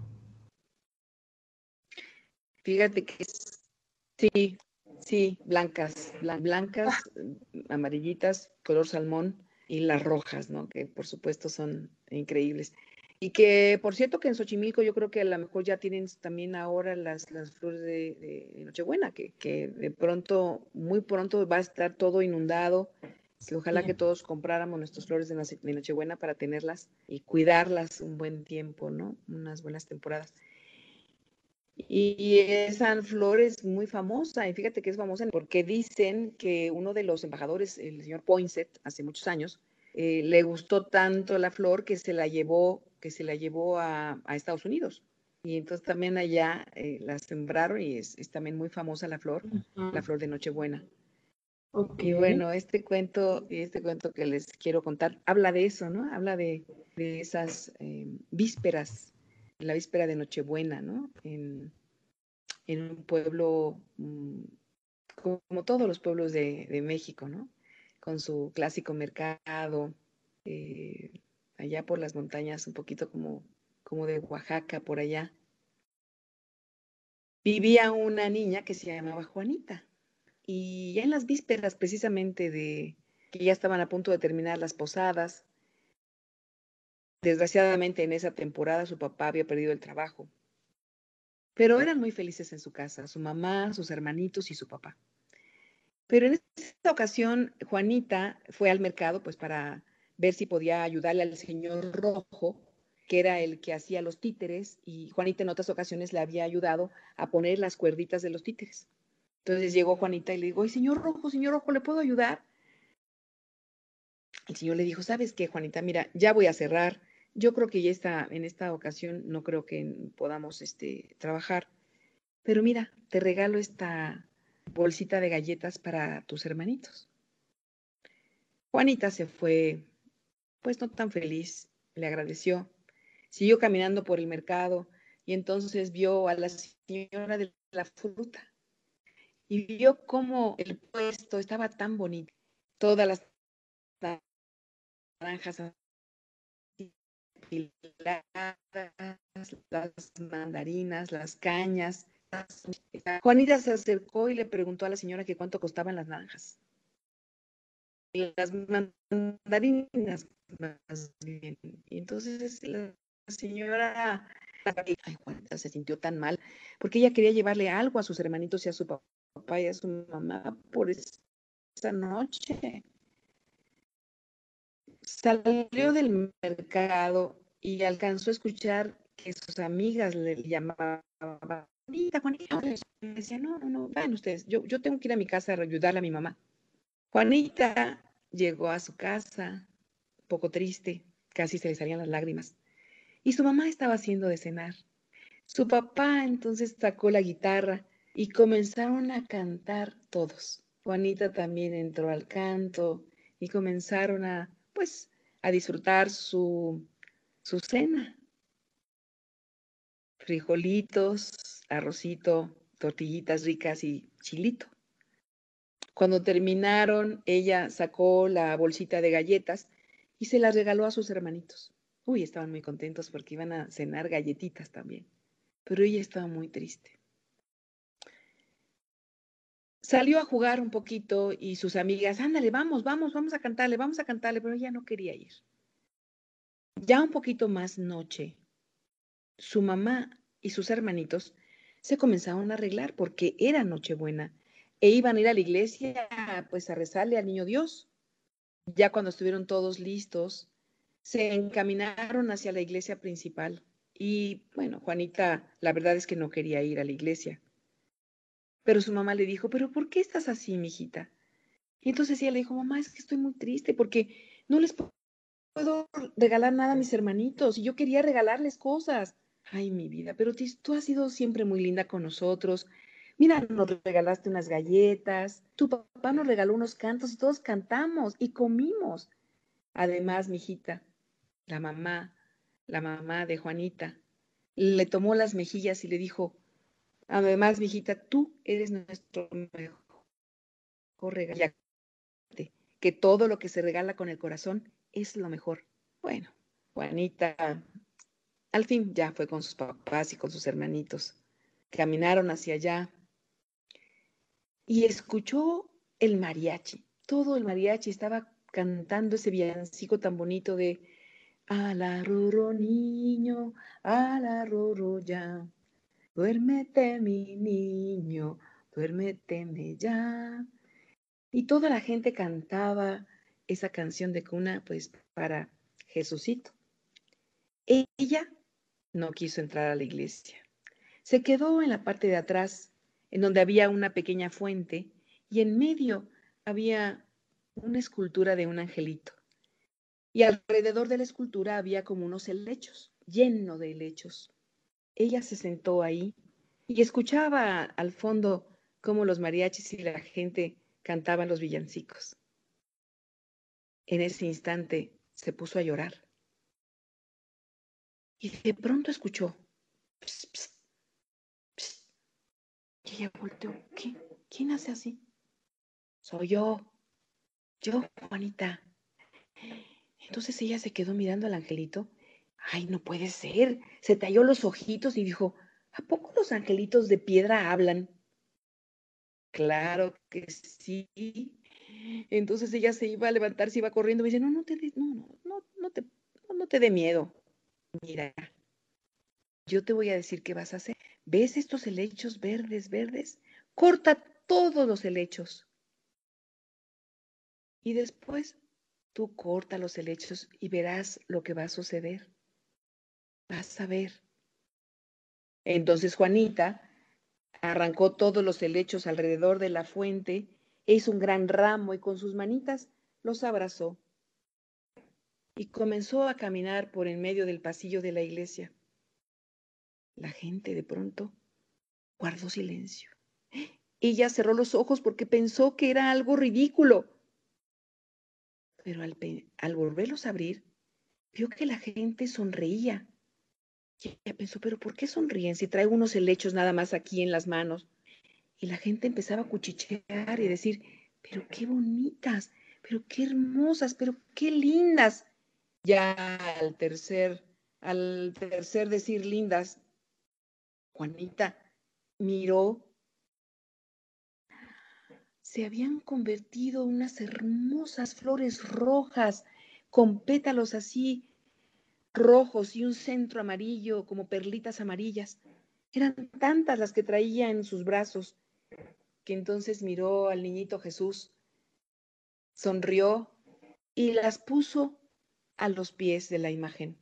Speaker 2: Fíjate que sí, Sí, blancas, blancas, amarillitas, color salmón y las rojas, ¿no? Que por supuesto son increíbles. Y que, por cierto, que en Xochimilco yo creo que a lo mejor ya tienen también ahora las, las flores de, Nochebuena, que, que, de pronto, muy pronto va a estar todo inundado, ojalá que todos compráramos nuestras flores de, de Nochebuena para tenerlas y cuidarlas un buen tiempo, ¿no? Unas buenas temporadas. Y esa flor es muy famosa, y fíjate que es famosa porque dicen que uno de los embajadores, el señor Poinsett, hace muchos años, eh, le gustó tanto la flor que se la llevó, que se la llevó a, Estados Unidos. Y entonces también allá eh, la sembraron y es, también muy famosa la flor, la flor de Nochebuena. Y bueno, este cuento, este cuento que les quiero contar, habla de eso, ¿no? Habla de, esas eh, vísperas la víspera de Nochebuena, ¿no? En, un pueblo mm, como todos los pueblos de, México, ¿no? Con su clásico mercado, eh, allá por las montañas, un poquito como, como de Oaxaca, por allá. Vivía una niña que se llamaba Juanita. Y ya en las vísperas precisamente de que ya estaban a punto de terminar las posadas, Desgraciadamente en esa temporada su papá había perdido el trabajo, pero eran muy felices en su casa, su mamá, sus hermanitos y su papá. Pero en esta ocasión Juanita fue al mercado pues para ver si podía ayudarle al señor Rojo, que era el que hacía los títeres, y Juanita en otras ocasiones le había ayudado a poner las cuerditas de los títeres. Entonces llegó Juanita y le dijo, señor Rojo, señor Rojo, ¿le puedo ayudar? El señor le dijo, ¿sabes qué, Juanita? Mira, ya voy a cerrar, yo creo que ya está, en esta ocasión no creo que podamos este, trabajar, pero mira, te regalo esta bolsita de galletas para tus hermanitos. Juanita se fue pues no tan feliz, le agradeció. Siguió caminando por el mercado y entonces vio a la señora de la fruta y vio cómo el puesto estaba tan bonito. Todas las naranjas las mandarinas, las cañas. Juanita se acercó y le preguntó a la señora que cuánto costaban las naranjas. Las mandarinas, más bien. Y entonces la señora ay, se sintió tan mal porque ella quería llevarle algo a sus hermanitos y a su papá y a su mamá por esa noche. Salió del mercado y alcanzó a escuchar que sus amigas le llamaban, Juanita, Juanita, decía, no, no, no, vayan ustedes, yo, yo tengo que ir a mi casa a ayudarle a mi mamá. Juanita llegó a su casa, poco triste, casi se le salían las lágrimas, y su mamá estaba haciendo de cenar. Su papá entonces sacó la guitarra y comenzaron a cantar todos. Juanita también entró al canto y comenzaron a, pues, a disfrutar su, su cena frijolitos, arrocito, tortillitas ricas y chilito. Cuando terminaron, ella sacó la bolsita de galletas y se las regaló a sus hermanitos. Uy, estaban muy contentos porque iban a cenar galletitas también. Pero ella estaba muy triste. Salió a jugar un poquito y sus amigas, ándale, vamos, vamos, vamos a cantarle, vamos a cantarle, pero ella no quería ir. Ya un poquito más noche, su mamá y sus hermanitos se comenzaron a arreglar porque era Nochebuena e iban a ir a la iglesia pues a rezarle al niño Dios. Ya cuando estuvieron todos listos, se encaminaron hacia la iglesia principal. Y bueno, Juanita, la verdad es que no quería ir a la iglesia. Pero su mamá le dijo, ¿pero por qué estás así, mijita? Y entonces ella le dijo, mamá, es que estoy muy triste porque no les puedo regalar nada a mis hermanitos y yo quería regalarles cosas. Ay, mi vida, pero tú has sido siempre muy linda con nosotros. Mira, nos regalaste unas galletas, tu papá nos regaló unos cantos y todos cantamos y comimos. Además, mi hijita, la mamá, la mamá de Juanita, le tomó las mejillas y le dijo, además, mi hijita, tú eres nuestro mejor regalo, que todo lo que se regala con el corazón es lo mejor. Bueno, Juanita al fin ya fue con sus papás y con sus hermanitos. Caminaron hacia allá y escuchó el mariachi. Todo el mariachi estaba cantando ese villancico tan bonito de la roro niño, la roro ya. Duérmete mi niño, duérmete ya. Y toda la gente cantaba esa canción de cuna pues para Jesucito. Ella no quiso entrar a la iglesia. Se quedó en la parte de atrás, en donde había una pequeña fuente, y en medio había una escultura de un angelito. Y alrededor de la escultura había como unos helechos, lleno de helechos. Ella se sentó ahí y escuchaba al fondo cómo los mariachis y la gente cantaban los villancicos. En ese instante se puso a llorar y de pronto escuchó. Y ella volteó. ¿Qué? ¿Quién hace así? Soy yo. Yo, Juanita. Entonces ella se quedó mirando al angelito. Ay, no puede ser. Se talló los ojitos y dijo, ¿a poco los angelitos de piedra hablan? Claro que sí. Entonces ella se iba a levantar, se iba corriendo. Me dice, no, no te, no, no, no, no te, no te dé miedo mira, yo te voy a decir qué vas a hacer. ¿Ves estos helechos verdes, verdes? Corta todos los helechos. Y después tú corta los helechos y verás lo que va a suceder. Vas a ver. Entonces Juanita arrancó todos los helechos alrededor de la fuente, hizo un gran ramo y con sus manitas los abrazó y comenzó a caminar por en medio del pasillo de la iglesia. La gente de pronto guardó silencio. Ella cerró los ojos porque pensó que era algo ridículo. Pero al, al volverlos a abrir, vio que la gente sonreía. Y ella pensó, pero ¿por qué sonríen si traigo unos helechos nada más aquí en las manos? Y la gente empezaba a cuchichear y decir, pero qué bonitas, pero qué hermosas, pero qué lindas. Ya al tercer, al tercer decir lindas, Juanita miró, se habían convertido unas hermosas flores rojas con pétalos así rojos y un centro amarillo como perlitas amarillas. Eran tantas las que traía en sus brazos que entonces miró al niñito Jesús, sonrió y las puso a los pies de la imagen.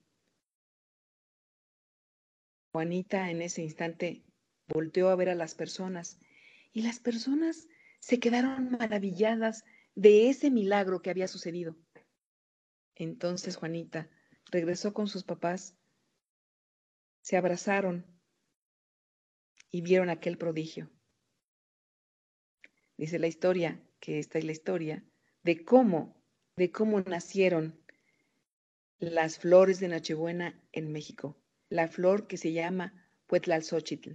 Speaker 2: Juanita en ese instante volteó a ver a las personas y las personas se quedaron maravilladas de ese milagro que había sucedido. Entonces Juanita regresó con sus papás, se abrazaron y vieron aquel prodigio. Dice la historia, que esta es la historia, de cómo, de cómo nacieron las flores de Nochebuena en México. La flor que se llama Puetlalzóchitl,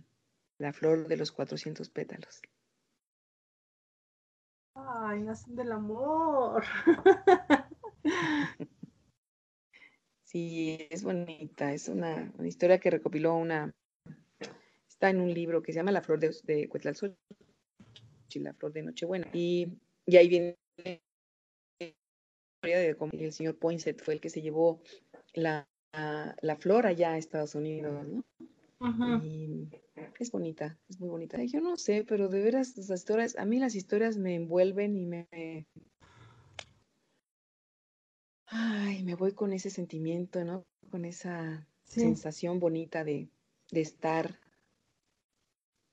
Speaker 2: la flor de los 400 pétalos.
Speaker 1: Ay, nacen del amor. *laughs*
Speaker 2: Sí, es bonita, es una, historia que recopiló una, está en un libro que se llama La flor de, de la flor de Nochebuena. Y, y ahí viene la historia de cómo el señor Poinsett fue el que se llevó la, la, flor allá a Estados Unidos, ¿no? Y es bonita, es muy bonita. Yo no sé, pero de veras las historias, a mí las historias me envuelven y me, ay, me voy con ese sentimiento, ¿no? Con esa sensación bonita de, de estar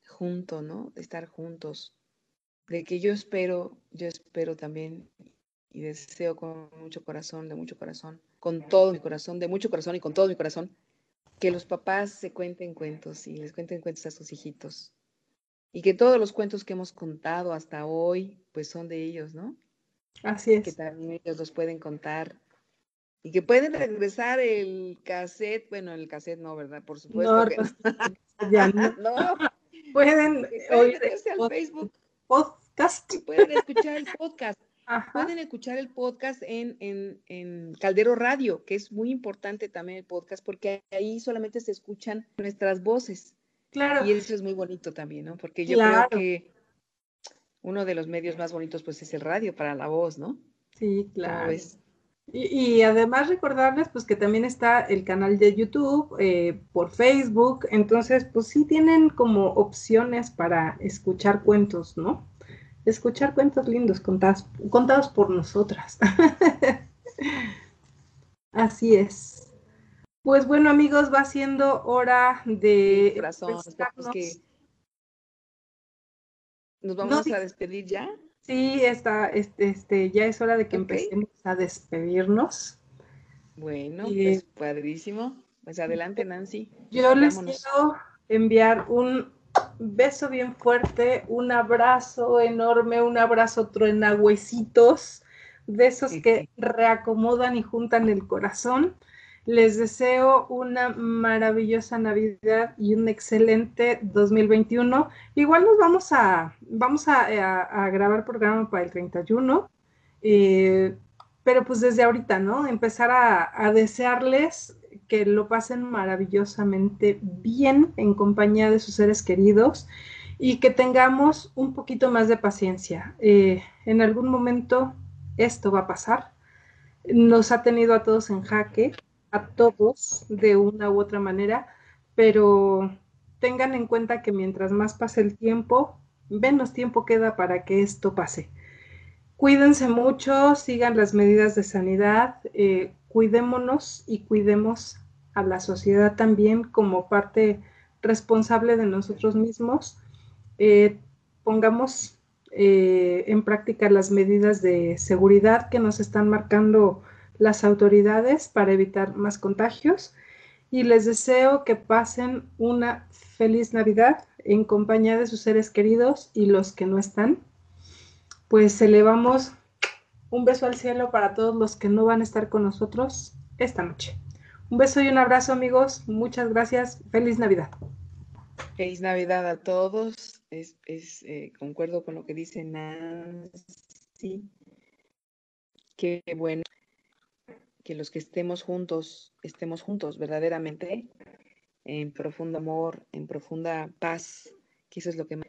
Speaker 2: junto, ¿no? De estar juntos. De que yo espero, yo espero también y deseo con mucho corazón, de mucho corazón, con todo mi corazón, de mucho corazón y con todo mi corazón, que los papás se cuenten cuentos y les cuenten cuentos a sus hijitos. Y que todos los cuentos que hemos contado hasta hoy, pues son de ellos, ¿no?
Speaker 1: Así es.
Speaker 2: Que también ellos los pueden contar y que pueden regresar el cassette, bueno, el cassette no, ¿verdad? Por supuesto no, que *laughs*
Speaker 1: ya no. *laughs* no. Pueden
Speaker 2: oír al Facebook
Speaker 1: podcast.
Speaker 2: pueden escuchar el podcast. Pueden escuchar el podcast en, en, en, Caldero Radio, que es muy importante también el podcast, porque ahí solamente se escuchan nuestras voces.
Speaker 1: Claro.
Speaker 2: Y eso es muy bonito también, ¿no? Porque yo creo que uno de los medios más bonitos, pues, es el radio para la voz, ¿no?
Speaker 1: Sí, claro. Y, además recordarles pues que también está el canal de YouTube, eh, por Facebook, entonces pues sí tienen como opciones para escuchar cuentos, ¿no? Escuchar cuentos lindos contados, contados por nosotras. *laughs* Así es. Pues bueno amigos, va siendo hora de...
Speaker 2: que nos vamos a despedir ya.
Speaker 1: Sí, está, este, este, ya es hora de que empecemos a despedirnos.
Speaker 2: Bueno, pues padrísimo. Pues adelante, Nancy.
Speaker 1: Yo les quiero enviar un beso bien fuerte, un abrazo enorme, un abrazo truena huesitos, de esos que reacomodan y juntan el corazón. Les deseo una maravillosa Navidad y un excelente 2021. Igual nos vamos a, vamos a, grabar programa para el 31, eh, pero pues desde ahorita, ¿no? Empezar a, desearles que lo pasen maravillosamente bien en compañía de sus seres queridos y que tengamos un poquito más de paciencia. Eh, en algún momento esto va a pasar. Nos ha tenido a todos en jaque a todos de una u otra manera, pero tengan en cuenta que mientras más pase el tiempo, menos tiempo queda para que esto pase. Cuídense mucho, sigan las medidas de sanidad, eh, cuidémonos y cuidemos a la sociedad también como parte responsable de nosotros mismos. Eh, pongamos eh, en práctica las medidas de seguridad que nos están marcando las autoridades para evitar más contagios y les deseo que pasen una feliz Navidad en compañía de sus seres queridos y los que no están. Pues elevamos un beso al cielo para todos los que no van a estar con nosotros esta noche. Un beso y un abrazo amigos, muchas gracias, feliz Navidad.
Speaker 2: Feliz Navidad a todos, es, eh, concuerdo con lo que dice Nancy, qué bueno que los que estemos juntos, estemos juntos verdaderamente en profundo amor, en profunda paz, que eso es lo que,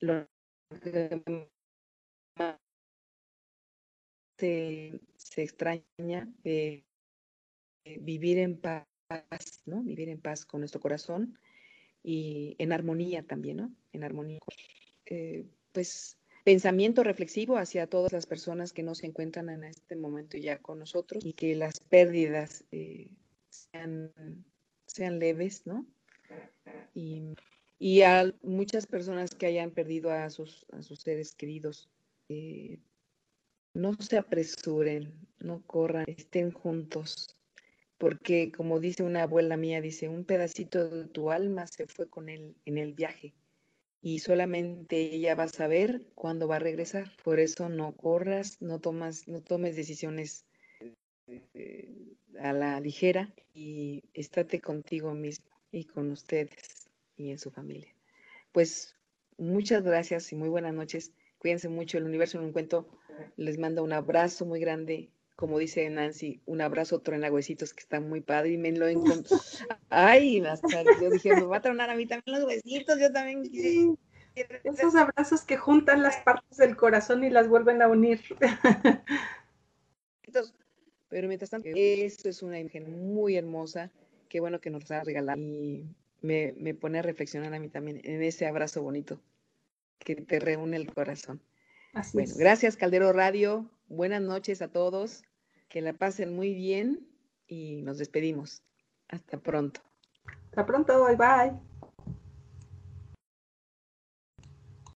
Speaker 2: lo se, extraña, de vivir en paz, ¿no? Vivir en paz con nuestro corazón y en armonía también, ¿no? En armonía. Eh, pues pensamiento reflexivo hacia todas las personas que no se encuentran en este momento ya con nosotros y que las pérdidas eh, sean, sean, leves, ¿no? Y, y, a muchas personas que hayan perdido a sus, a sus seres queridos, eh, no se apresuren, no corran, estén juntos, porque como dice una abuela mía, dice, un pedacito de tu alma se fue con él en el viaje y solamente ella va a saber cuándo va a regresar. Por eso no corras, no tomas, no tomes decisiones eh, a la ligera y estate contigo mismo y con ustedes y en su familia. Pues muchas gracias y muy buenas noches. Cuídense mucho. El universo en un cuento les manda un abrazo muy grande como dice Nancy, un abrazo huesitos que está muy padre y me lo encontré. *laughs* Ay, yo dije, me va a tronar a mí también los huesitos, yo también
Speaker 1: Esos abrazos que juntan las partes del corazón y las vuelven a unir. *laughs*
Speaker 2: Pero mientras tanto, eso es una imagen muy hermosa, qué bueno que nos ha regalado y me, me pone a reflexionar a mí también en ese abrazo bonito que te reúne el corazón. Bueno, gracias Caldero Radio, Buenas noches a todos, que la pasen muy bien y nos despedimos. Hasta pronto.
Speaker 1: Hasta pronto, bye bye.